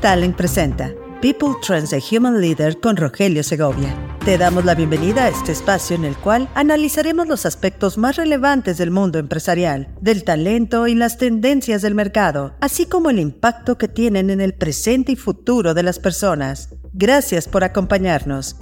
Talent presenta People Trends a Human Leader con Rogelio Segovia. Te damos la bienvenida a este espacio en el cual analizaremos los aspectos más relevantes del mundo empresarial, del talento y las tendencias del mercado, así como el impacto que tienen en el presente y futuro de las personas. Gracias por acompañarnos.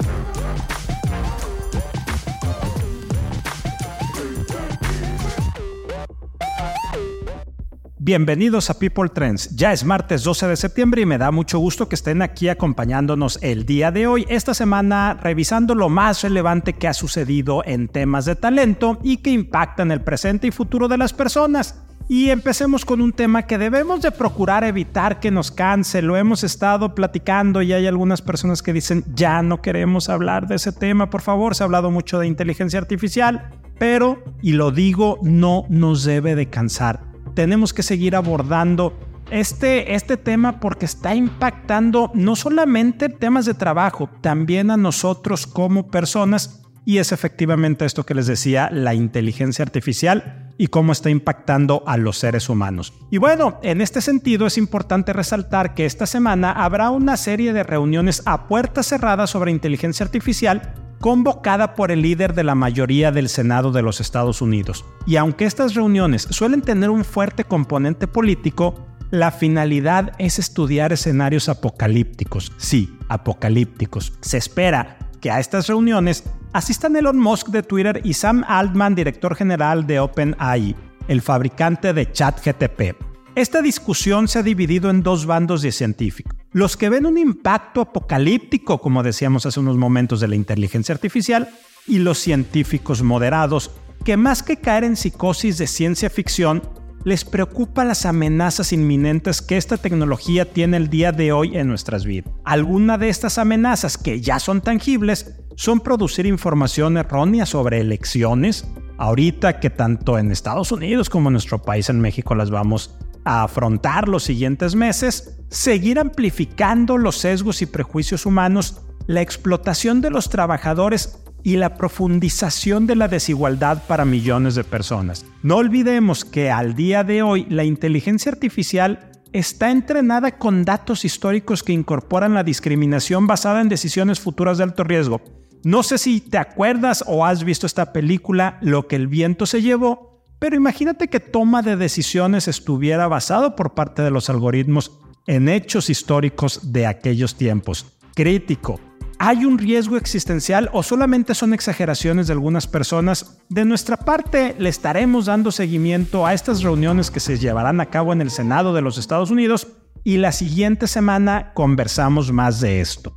Bienvenidos a People Trends. Ya es martes 12 de septiembre y me da mucho gusto que estén aquí acompañándonos el día de hoy, esta semana revisando lo más relevante que ha sucedido en temas de talento y que impactan el presente y futuro de las personas. Y empecemos con un tema que debemos de procurar evitar que nos canse. Lo hemos estado platicando y hay algunas personas que dicen, ya no queremos hablar de ese tema, por favor. Se ha hablado mucho de inteligencia artificial, pero, y lo digo, no nos debe de cansar tenemos que seguir abordando este, este tema porque está impactando no solamente temas de trabajo, también a nosotros como personas. Y es efectivamente esto que les decía, la inteligencia artificial y cómo está impactando a los seres humanos. Y bueno, en este sentido es importante resaltar que esta semana habrá una serie de reuniones a puertas cerradas sobre inteligencia artificial convocada por el líder de la mayoría del Senado de los Estados Unidos. Y aunque estas reuniones suelen tener un fuerte componente político, la finalidad es estudiar escenarios apocalípticos. Sí, apocalípticos. Se espera que a estas reuniones asistan Elon Musk de Twitter y Sam Altman, director general de OpenAI, el fabricante de ChatGTP. Esta discusión se ha dividido en dos bandos de científicos. Los que ven un impacto apocalíptico, como decíamos hace unos momentos, de la inteligencia artificial, y los científicos moderados, que más que caer en psicosis de ciencia ficción, les preocupa las amenazas inminentes que esta tecnología tiene el día de hoy en nuestras vidas. Algunas de estas amenazas que ya son tangibles son producir información errónea sobre elecciones, ahorita que tanto en Estados Unidos como en nuestro país en México las vamos afrontar los siguientes meses, seguir amplificando los sesgos y prejuicios humanos, la explotación de los trabajadores y la profundización de la desigualdad para millones de personas. No olvidemos que al día de hoy la inteligencia artificial está entrenada con datos históricos que incorporan la discriminación basada en decisiones futuras de alto riesgo. No sé si te acuerdas o has visto esta película Lo que el viento se llevó, pero imagínate que toma de decisiones estuviera basado por parte de los algoritmos en hechos históricos de aquellos tiempos. Crítico. ¿Hay un riesgo existencial o solamente son exageraciones de algunas personas? De nuestra parte, le estaremos dando seguimiento a estas reuniones que se llevarán a cabo en el Senado de los Estados Unidos y la siguiente semana conversamos más de esto.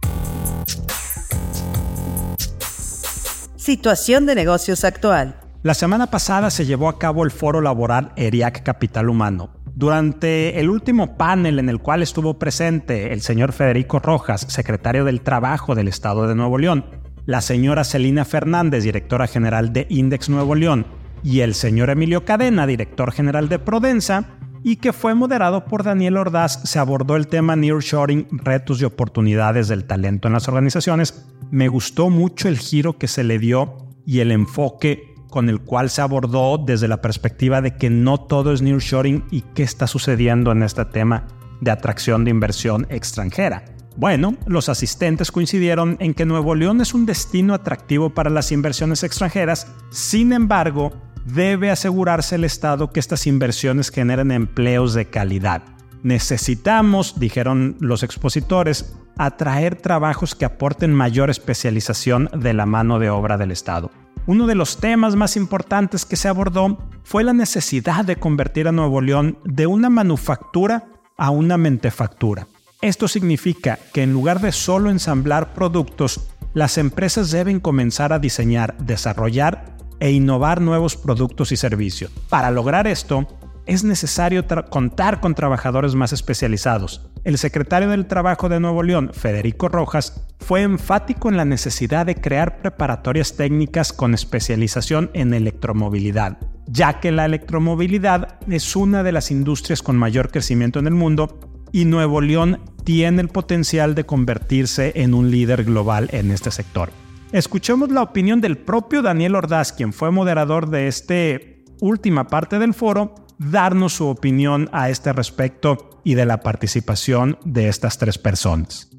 Situación de negocios actual. La semana pasada se llevó a cabo el foro laboral ERIAC Capital Humano. Durante el último panel en el cual estuvo presente el señor Federico Rojas, secretario del Trabajo del Estado de Nuevo León, la señora Celina Fernández, directora general de Index Nuevo León, y el señor Emilio Cadena, director general de Prodensa, y que fue moderado por Daniel Ordaz, se abordó el tema Nearshoring, retos y oportunidades del talento en las organizaciones. Me gustó mucho el giro que se le dio y el enfoque con el cual se abordó desde la perspectiva de que no todo es nearshoring y qué está sucediendo en este tema de atracción de inversión extranjera. Bueno, los asistentes coincidieron en que Nuevo León es un destino atractivo para las inversiones extranjeras, sin embargo, debe asegurarse el Estado que estas inversiones generen empleos de calidad. Necesitamos, dijeron los expositores, atraer trabajos que aporten mayor especialización de la mano de obra del Estado. Uno de los temas más importantes que se abordó fue la necesidad de convertir a Nuevo León de una manufactura a una mentefactura. Esto significa que en lugar de solo ensamblar productos, las empresas deben comenzar a diseñar, desarrollar e innovar nuevos productos y servicios. Para lograr esto, es necesario contar con trabajadores más especializados. El secretario del Trabajo de Nuevo León, Federico Rojas, fue enfático en la necesidad de crear preparatorias técnicas con especialización en electromovilidad, ya que la electromovilidad es una de las industrias con mayor crecimiento en el mundo y Nuevo León tiene el potencial de convertirse en un líder global en este sector. Escuchemos la opinión del propio Daniel Ordaz, quien fue moderador de esta última parte del foro, darnos su opinión a este respecto y de la participación de estas tres personas.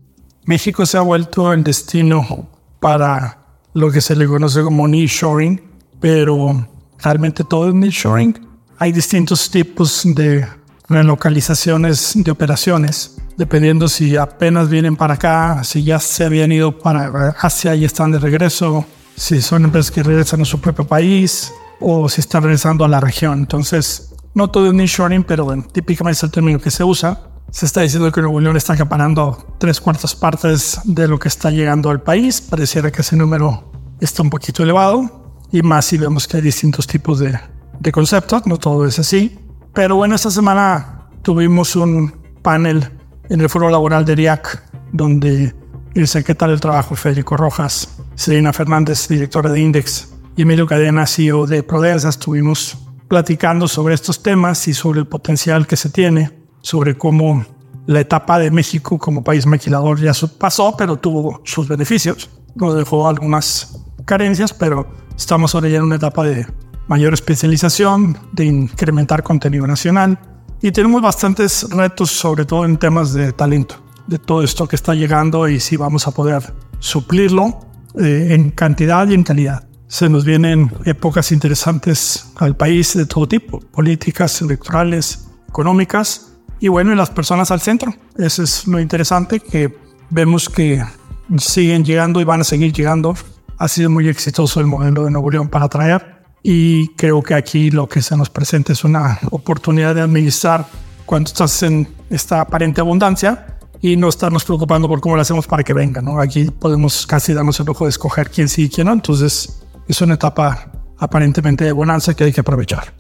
México se ha vuelto el destino para lo que se le conoce como nearshoring, pero realmente todo es nearshoring. Hay distintos tipos de relocalizaciones de operaciones, dependiendo si apenas vienen para acá, si ya se habían ido para Asia y están de regreso, si son empresas que regresan a su propio país o si están regresando a la región. Entonces, no todo es nearshoring, pero típicamente es el término que se usa. Se está diciendo que Nuevo León está acaparando tres cuartas partes de lo que está llegando al país. Pareciera que ese número está un poquito elevado. Y más si vemos que hay distintos tipos de, de conceptos. No todo es así. Pero bueno, esta semana tuvimos un panel en el Foro Laboral de RIAC, donde el secretario del Trabajo, Federico Rojas, Selena Fernández, directora de Index, y Emilio Cadena, CEO de Prodensa, estuvimos platicando sobre estos temas y sobre el potencial que se tiene, sobre cómo la etapa de México como país maquilador ya pasó, pero tuvo sus beneficios. Nos dejó algunas carencias, pero estamos ahora ya en una etapa de mayor especialización, de incrementar contenido nacional y tenemos bastantes retos, sobre todo en temas de talento, de todo esto que está llegando y si vamos a poder suplirlo eh, en cantidad y en calidad se nos vienen épocas interesantes al país de todo tipo, políticas, electorales, económicas y bueno, y las personas al centro. Eso es lo interesante que vemos que siguen llegando y van a seguir llegando. Ha sido muy exitoso el modelo de Nuevo León para atraer y creo que aquí lo que se nos presenta es una oportunidad de administrar cuando estás en esta aparente abundancia y no estarnos preocupando por cómo lo hacemos para que venga. ¿no? Aquí podemos casi darnos el lujo de escoger quién sí y quién no. Entonces, es una etapa aparentemente de bonanza que hay que aprovechar.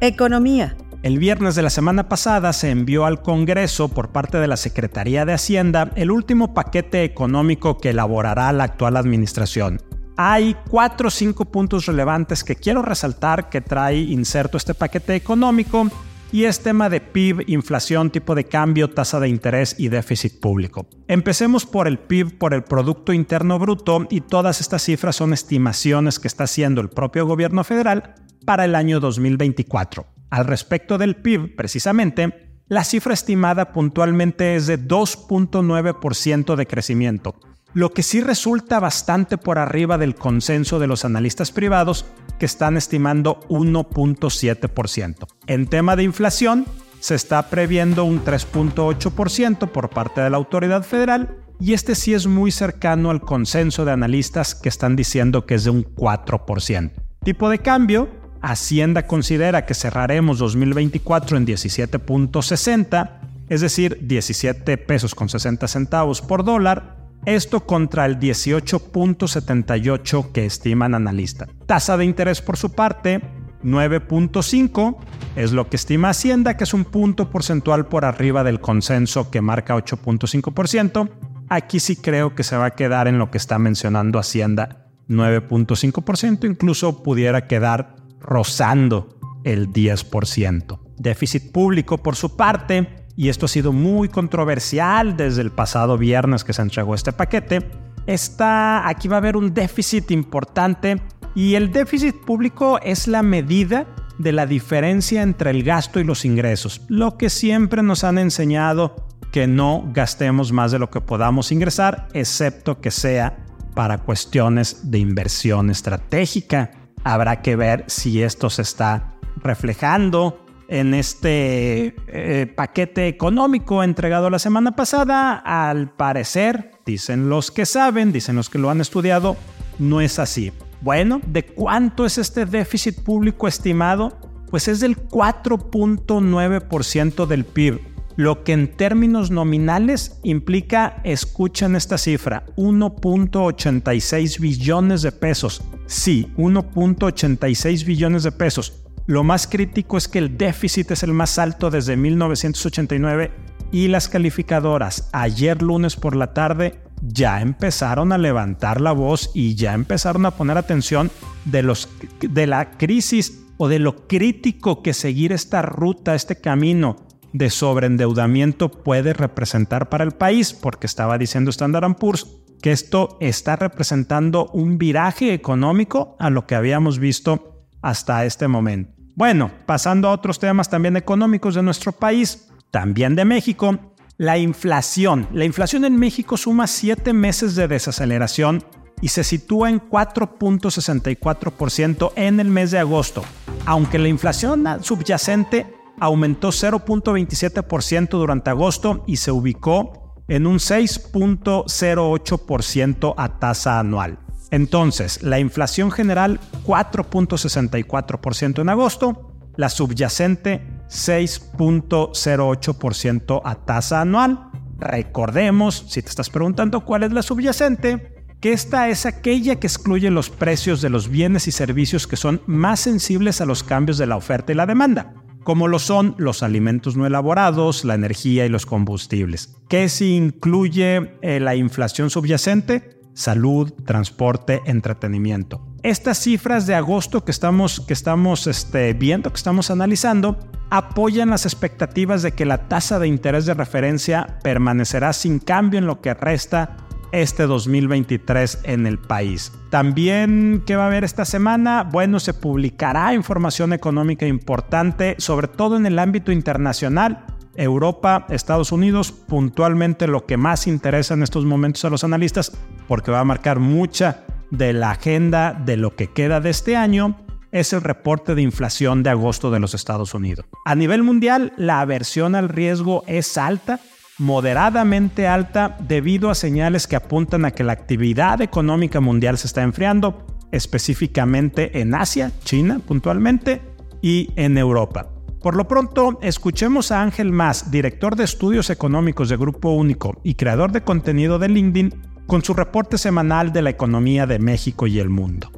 Economía. El viernes de la semana pasada se envió al Congreso por parte de la Secretaría de Hacienda el último paquete económico que elaborará la actual administración. Hay cuatro o cinco puntos relevantes que quiero resaltar que trae inserto este paquete económico y es tema de PIB, inflación, tipo de cambio, tasa de interés y déficit público. Empecemos por el PIB, por el Producto Interno Bruto, y todas estas cifras son estimaciones que está haciendo el propio gobierno federal para el año 2024. Al respecto del PIB, precisamente, la cifra estimada puntualmente es de 2.9% de crecimiento, lo que sí resulta bastante por arriba del consenso de los analistas privados que están estimando 1.7%. En tema de inflación, se está previendo un 3.8% por parte de la autoridad federal y este sí es muy cercano al consenso de analistas que están diciendo que es de un 4%. Tipo de cambio, Hacienda considera que cerraremos 2024 en 17.60, es decir, 17 pesos con 60 centavos por dólar, esto contra el 18.78 que estiman analistas. Tasa de interés por su parte, 9.5 es lo que estima Hacienda, que es un punto porcentual por arriba del consenso que marca 8.5%. Aquí sí creo que se va a quedar en lo que está mencionando Hacienda, 9.5%, incluso pudiera quedar rozando el 10%. Déficit público por su parte, y esto ha sido muy controversial desde el pasado viernes que se entregó este paquete, está, aquí va a haber un déficit importante y el déficit público es la medida de la diferencia entre el gasto y los ingresos, lo que siempre nos han enseñado que no gastemos más de lo que podamos ingresar, excepto que sea para cuestiones de inversión estratégica. Habrá que ver si esto se está reflejando en este eh, paquete económico entregado la semana pasada, al parecer, dicen los que saben, dicen los que lo han estudiado, no es así. Bueno, ¿de cuánto es este déficit público estimado? Pues es del 4.9% del PIB, lo que en términos nominales implica, escuchen esta cifra, 1.86 billones de pesos. Sí, 1.86 billones de pesos lo más crítico es que el déficit es el más alto desde 1989 y las calificadoras ayer lunes por la tarde ya empezaron a levantar la voz y ya empezaron a poner atención de, los, de la crisis o de lo crítico que seguir esta ruta, este camino de sobreendeudamiento puede representar para el país, porque estaba diciendo Standard Poor's que esto está representando un viraje económico a lo que habíamos visto hasta este momento. Bueno, pasando a otros temas también económicos de nuestro país, también de México, la inflación. La inflación en México suma siete meses de desaceleración y se sitúa en 4.64% en el mes de agosto, aunque la inflación subyacente aumentó 0.27% durante agosto y se ubicó en un 6.08% a tasa anual. Entonces, la inflación general 4.64% en agosto, la subyacente 6.08% a tasa anual. Recordemos, si te estás preguntando cuál es la subyacente, que esta es aquella que excluye los precios de los bienes y servicios que son más sensibles a los cambios de la oferta y la demanda, como lo son los alimentos no elaborados, la energía y los combustibles. ¿Qué si incluye eh, la inflación subyacente? Salud, transporte, entretenimiento. Estas cifras de agosto que estamos, que estamos este, viendo, que estamos analizando, apoyan las expectativas de que la tasa de interés de referencia permanecerá sin cambio en lo que resta este 2023 en el país. También, ¿qué va a haber esta semana? Bueno, se publicará información económica importante, sobre todo en el ámbito internacional. Europa, Estados Unidos, puntualmente lo que más interesa en estos momentos a los analistas, porque va a marcar mucha de la agenda de lo que queda de este año, es el reporte de inflación de agosto de los Estados Unidos. A nivel mundial, la aversión al riesgo es alta moderadamente alta debido a señales que apuntan a que la actividad económica mundial se está enfriando, específicamente en Asia, China puntualmente, y en Europa. Por lo pronto, escuchemos a Ángel Mas, director de estudios económicos de Grupo Único y creador de contenido de LinkedIn, con su reporte semanal de la economía de México y el mundo.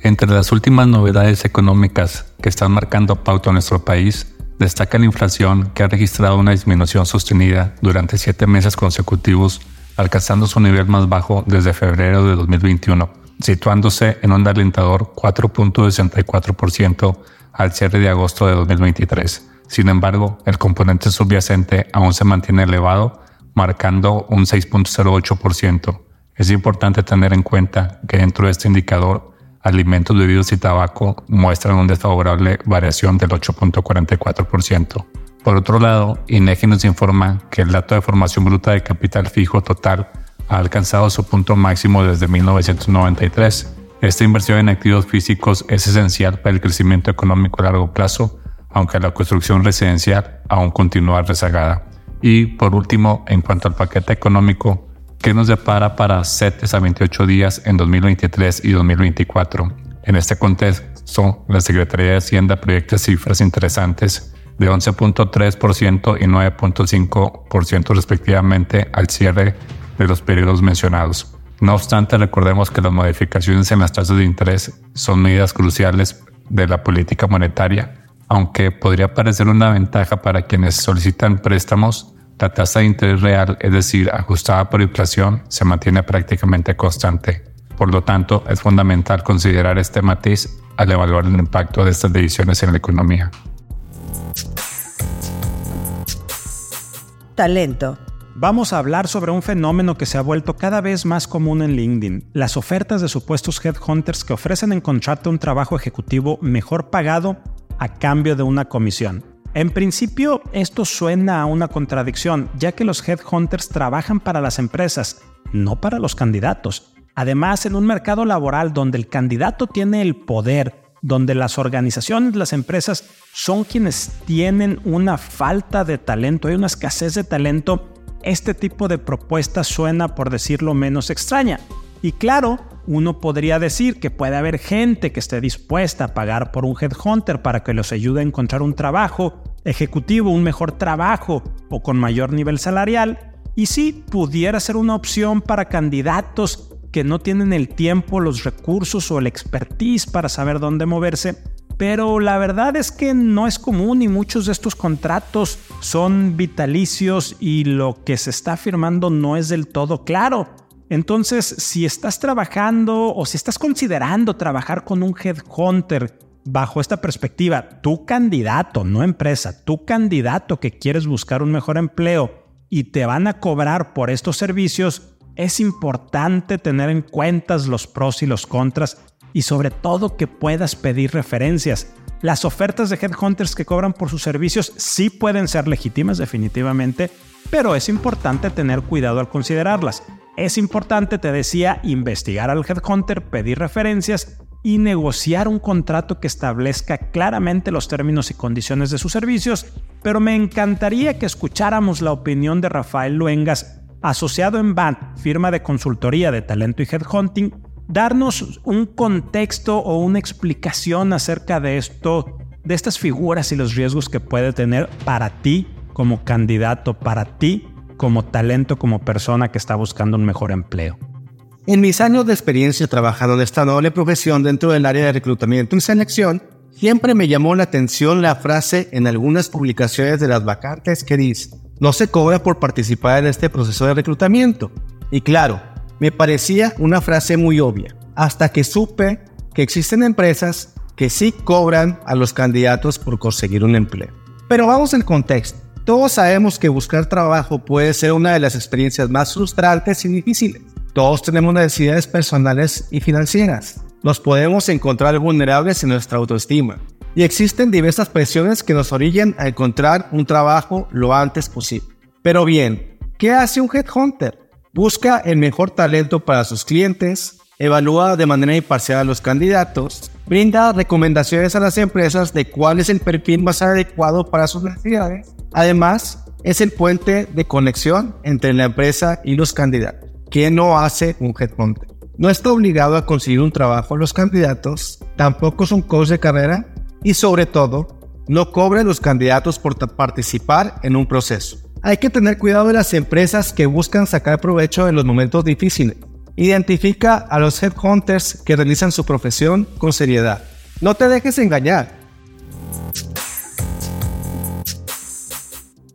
Entre las últimas novedades económicas que están marcando pauta en nuestro país, Destaca la inflación, que ha registrado una disminución sostenida durante siete meses consecutivos, alcanzando su nivel más bajo desde febrero de 2021, situándose en un alentador 4.64% al cierre de agosto de 2023. Sin embargo, el componente subyacente aún se mantiene elevado, marcando un 6.08%. Es importante tener en cuenta que dentro de este indicador alimentos, bebidos y tabaco muestran una desfavorable variación del 8.44%. Por otro lado, INEGI nos informa que el dato de formación bruta de capital fijo total ha alcanzado su punto máximo desde 1993. Esta inversión en activos físicos es esencial para el crecimiento económico a largo plazo, aunque la construcción residencial aún continúa rezagada. Y por último, en cuanto al paquete económico, ¿Qué nos depara para CETES a 28 días en 2023 y 2024? En este contexto, la Secretaría de Hacienda proyecta cifras interesantes de 11.3% y 9.5% respectivamente al cierre de los periodos mencionados. No obstante, recordemos que las modificaciones en las tasas de interés son medidas cruciales de la política monetaria, aunque podría parecer una ventaja para quienes solicitan préstamos, la tasa de interés real, es decir, ajustada por inflación, se mantiene prácticamente constante. Por lo tanto, es fundamental considerar este matiz al evaluar el impacto de estas decisiones en la economía. Talento. Vamos a hablar sobre un fenómeno que se ha vuelto cada vez más común en LinkedIn, las ofertas de supuestos headhunters que ofrecen encontrarte un trabajo ejecutivo mejor pagado a cambio de una comisión. En principio, esto suena a una contradicción, ya que los headhunters trabajan para las empresas, no para los candidatos. Además, en un mercado laboral donde el candidato tiene el poder, donde las organizaciones, las empresas son quienes tienen una falta de talento, hay una escasez de talento, este tipo de propuesta suena, por decirlo menos, extraña. Y claro, uno podría decir que puede haber gente que esté dispuesta a pagar por un headhunter para que los ayude a encontrar un trabajo ejecutivo, un mejor trabajo o con mayor nivel salarial. Y sí, pudiera ser una opción para candidatos que no tienen el tiempo, los recursos o el expertise para saber dónde moverse. Pero la verdad es que no es común y muchos de estos contratos son vitalicios y lo que se está firmando no es del todo claro. Entonces, si estás trabajando o si estás considerando trabajar con un headhunter bajo esta perspectiva, tu candidato, no empresa, tu candidato que quieres buscar un mejor empleo y te van a cobrar por estos servicios, es importante tener en cuenta los pros y los contras y sobre todo que puedas pedir referencias. Las ofertas de headhunters que cobran por sus servicios sí pueden ser legítimas definitivamente, pero es importante tener cuidado al considerarlas. Es importante, te decía, investigar al headhunter, pedir referencias y negociar un contrato que establezca claramente los términos y condiciones de sus servicios, pero me encantaría que escucháramos la opinión de Rafael Luengas, asociado en BAND, firma de consultoría de talento y headhunting, darnos un contexto o una explicación acerca de esto, de estas figuras y los riesgos que puede tener para ti como candidato, para ti como talento, como persona que está buscando un mejor empleo. En mis años de experiencia trabajando en esta noble profesión dentro del área de reclutamiento y selección, siempre me llamó la atención la frase en algunas publicaciones de las vacantes que dice, no se cobra por participar en este proceso de reclutamiento. Y claro, me parecía una frase muy obvia, hasta que supe que existen empresas que sí cobran a los candidatos por conseguir un empleo. Pero vamos al contexto. Todos sabemos que buscar trabajo puede ser una de las experiencias más frustrantes y difíciles. Todos tenemos necesidades personales y financieras. Nos podemos encontrar vulnerables en nuestra autoestima. Y existen diversas presiones que nos orillan a encontrar un trabajo lo antes posible. Pero bien, ¿qué hace un headhunter? Busca el mejor talento para sus clientes, evalúa de manera imparcial a los candidatos, brinda recomendaciones a las empresas de cuál es el perfil más adecuado para sus necesidades. Además, es el puente de conexión entre la empresa y los candidatos. ¿Qué no hace un headhunter? No está obligado a conseguir un trabajo a los candidatos, tampoco es un coach de carrera y sobre todo, no cobra a los candidatos por participar en un proceso. Hay que tener cuidado de las empresas que buscan sacar provecho en los momentos difíciles. Identifica a los headhunters que realizan su profesión con seriedad. No te dejes engañar.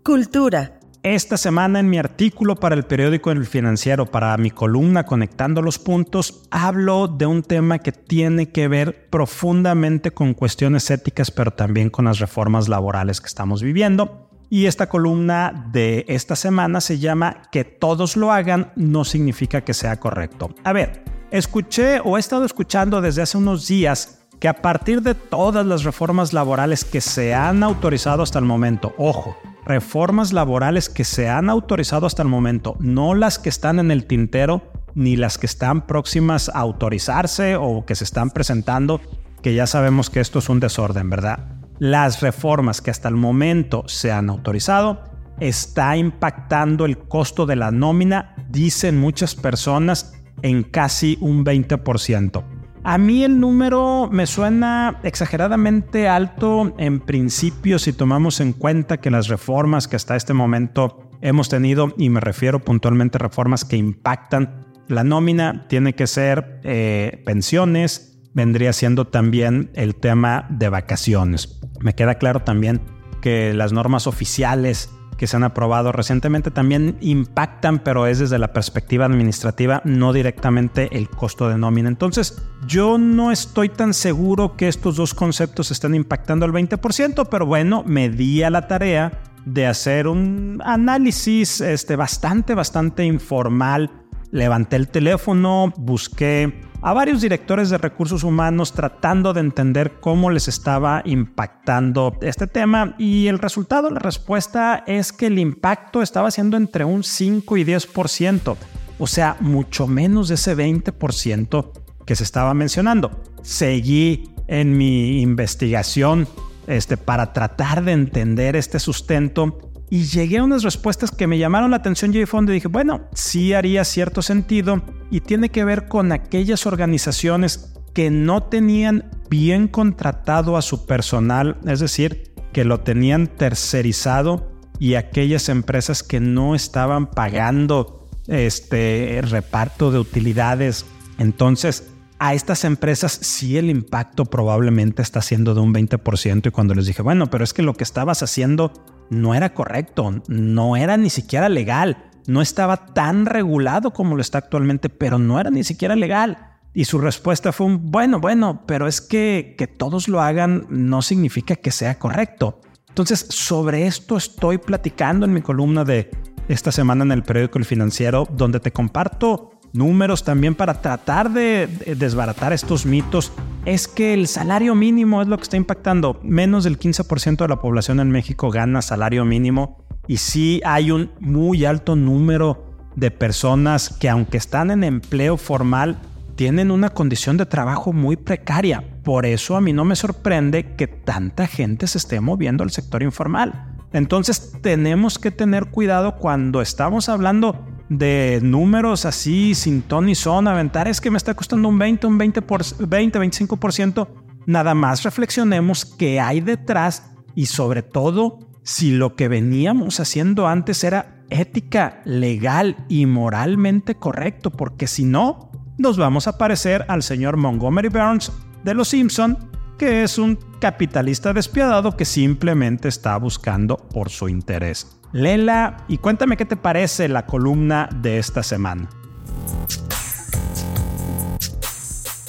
Cultura. Esta semana en mi artículo para el periódico El Financiero, para mi columna Conectando los Puntos, hablo de un tema que tiene que ver profundamente con cuestiones éticas, pero también con las reformas laborales que estamos viviendo. Y esta columna de esta semana se llama Que todos lo hagan no significa que sea correcto. A ver, escuché o he estado escuchando desde hace unos días que a partir de todas las reformas laborales que se han autorizado hasta el momento, ojo, reformas laborales que se han autorizado hasta el momento, no las que están en el tintero ni las que están próximas a autorizarse o que se están presentando, que ya sabemos que esto es un desorden, ¿verdad? Las reformas que hasta el momento se han autorizado está impactando el costo de la nómina, dicen muchas personas, en casi un 20%. A mí el número me suena exageradamente alto en principio si tomamos en cuenta que las reformas que hasta este momento hemos tenido, y me refiero puntualmente a reformas que impactan la nómina, tiene que ser eh, pensiones, vendría siendo también el tema de vacaciones. Me queda claro también que las normas oficiales que se han aprobado recientemente también impactan, pero es desde la perspectiva administrativa, no directamente el costo de nómina. Entonces, yo no estoy tan seguro que estos dos conceptos estén impactando al 20%, pero bueno, me di a la tarea de hacer un análisis este, bastante, bastante informal. Levanté el teléfono, busqué a varios directores de recursos humanos tratando de entender cómo les estaba impactando este tema y el resultado, la respuesta es que el impacto estaba siendo entre un 5 y 10%, o sea, mucho menos de ese 20% que se estaba mencionando. Seguí en mi investigación este, para tratar de entender este sustento y llegué a unas respuestas que me llamaron la atención y fondo y dije, bueno, sí haría cierto sentido y tiene que ver con aquellas organizaciones que no tenían bien contratado a su personal, es decir, que lo tenían tercerizado y aquellas empresas que no estaban pagando este reparto de utilidades. Entonces, a estas empresas sí el impacto probablemente está siendo de un 20% y cuando les dije, bueno, pero es que lo que estabas haciendo no era correcto, no era ni siquiera legal, no estaba tan regulado como lo está actualmente, pero no era ni siquiera legal. Y su respuesta fue un, bueno, bueno, pero es que que todos lo hagan no significa que sea correcto. Entonces, sobre esto estoy platicando en mi columna de esta semana en el periódico El Financiero, donde te comparto números también para tratar de desbaratar estos mitos es que el salario mínimo es lo que está impactando. Menos del 15% de la población en México gana salario mínimo y sí hay un muy alto número de personas que aunque están en empleo formal, tienen una condición de trabajo muy precaria. Por eso a mí no me sorprende que tanta gente se esté moviendo al sector informal. Entonces tenemos que tener cuidado cuando estamos hablando de números así sin ton ni son, aventar es que me está costando un 20, un 20, por, 20 25%. Nada más reflexionemos qué hay detrás y sobre todo si lo que veníamos haciendo antes era ética, legal y moralmente correcto, porque si no, nos vamos a parecer al señor Montgomery Burns de Los Simpson, que es un capitalista despiadado que simplemente está buscando por su interés. Lela, y cuéntame qué te parece la columna de esta semana.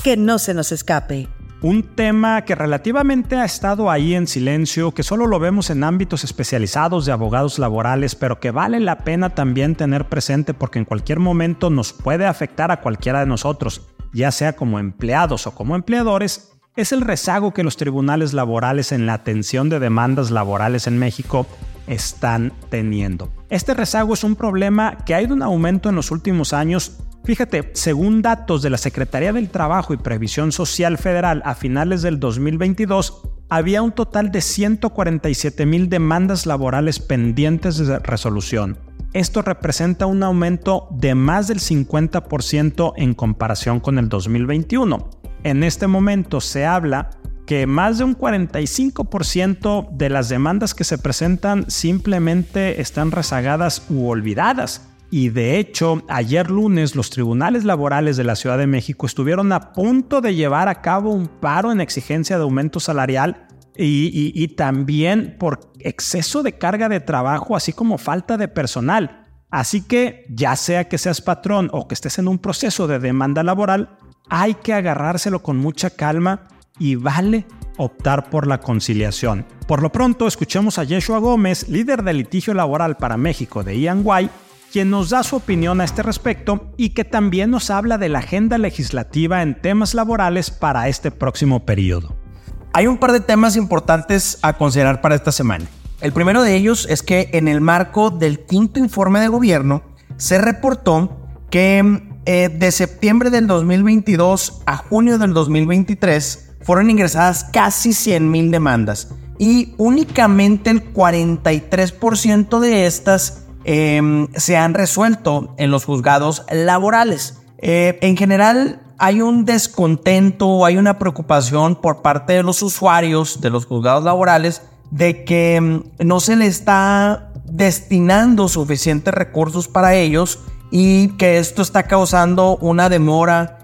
Que no se nos escape. Un tema que relativamente ha estado ahí en silencio, que solo lo vemos en ámbitos especializados de abogados laborales, pero que vale la pena también tener presente porque en cualquier momento nos puede afectar a cualquiera de nosotros, ya sea como empleados o como empleadores, es el rezago que los tribunales laborales en la atención de demandas laborales en México están teniendo. Este rezago es un problema que ha ido en aumento en los últimos años. Fíjate, según datos de la Secretaría del Trabajo y Previsión Social Federal a finales del 2022, había un total de 147 mil demandas laborales pendientes de resolución. Esto representa un aumento de más del 50% en comparación con el 2021. En este momento se habla que más de un 45% de las demandas que se presentan simplemente están rezagadas u olvidadas. Y de hecho, ayer lunes los tribunales laborales de la Ciudad de México estuvieron a punto de llevar a cabo un paro en exigencia de aumento salarial y también por exceso de carga de trabajo, así como falta de personal. Así que, ya sea que seas patrón o que estés en un proceso de demanda laboral, hay que agarrárselo con mucha calma y vale optar por la conciliación. Por lo pronto, escuchemos a Yeshua Gómez, líder del litigio laboral para México de EY, quien nos da su opinión a este respecto y que también nos habla de la agenda legislativa en temas laborales para este próximo periodo. Hay un par de temas importantes a considerar para esta semana. El primero de ellos es que en el marco del quinto informe de gobierno se reportó que eh, de septiembre del 2022 a junio del 2023 fueron ingresadas casi 100.000 demandas y únicamente el 43% de estas em, se han resuelto en los juzgados laborales. Eh, en general hay un descontento, hay una preocupación por parte de los usuarios de los juzgados laborales de que em, no se le está destinando suficientes recursos para ellos y que esto está causando una demora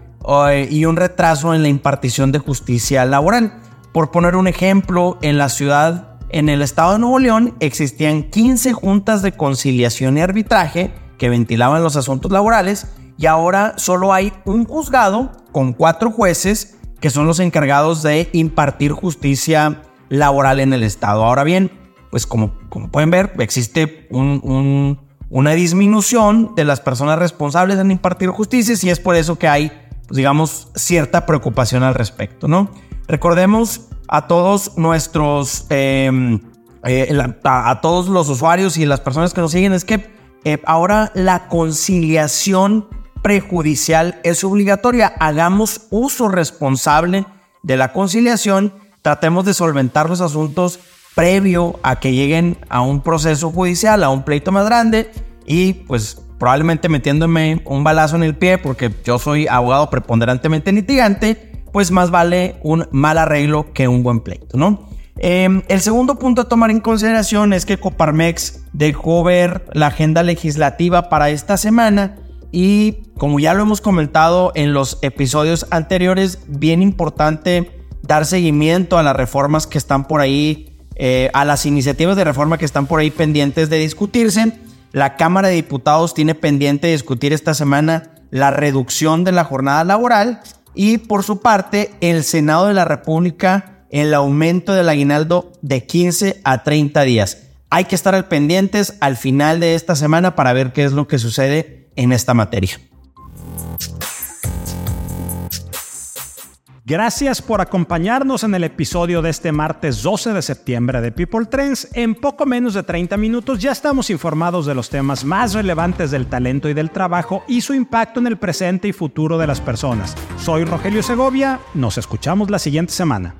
y un retraso en la impartición de justicia laboral. Por poner un ejemplo, en la ciudad, en el estado de Nuevo León, existían 15 juntas de conciliación y arbitraje que ventilaban los asuntos laborales y ahora solo hay un juzgado con cuatro jueces que son los encargados de impartir justicia laboral en el estado. Ahora bien, pues como, como pueden ver, existe una disminución de las personas responsables en impartir justicia y es por eso que hay pues, digamos, cierta preocupación al respecto, ¿no? Recordemos a todos nuestros, em, eh, a, todos los usuarios y las personas que nos siguen, es que eh, ahora la conciliación prejudicial es obligatoria. Hagamos uso responsable de la conciliación, tratemos de solventar los asuntos previo a que lleguen a un proceso judicial, a un pleito más grande y pues probablemente metiéndome un balazo en el pie porque yo soy abogado preponderantemente litigante, pues más vale un mal arreglo que un buen pleito, ¿no? Em, el segundo punto a tomar en consideración es que Coparmex dejó ver la agenda legislativa para esta semana y como ya lo hemos comentado en los episodios anteriores, bien importante dar seguimiento a las reformas que están por ahí, eh, a las iniciativas de reforma que están por ahí pendientes de discutirse la Cámara de Diputados tiene pendiente discutir esta semana la reducción de la jornada laboral y por su parte el Senado de la República el aumento del aguinaldo de 15 a 30 días. Hay que estar al pendientes al final de esta semana para ver qué es lo que sucede en esta materia. Gracias por acompañarnos en el episodio de este martes 12 de septiembre de People Trends. En poco menos de 30 minutos ya estamos informados de los temas más relevantes del talento y del trabajo y su impacto en el presente y futuro de las personas. Soy Rogelio Segovia, nos escuchamos la siguiente semana.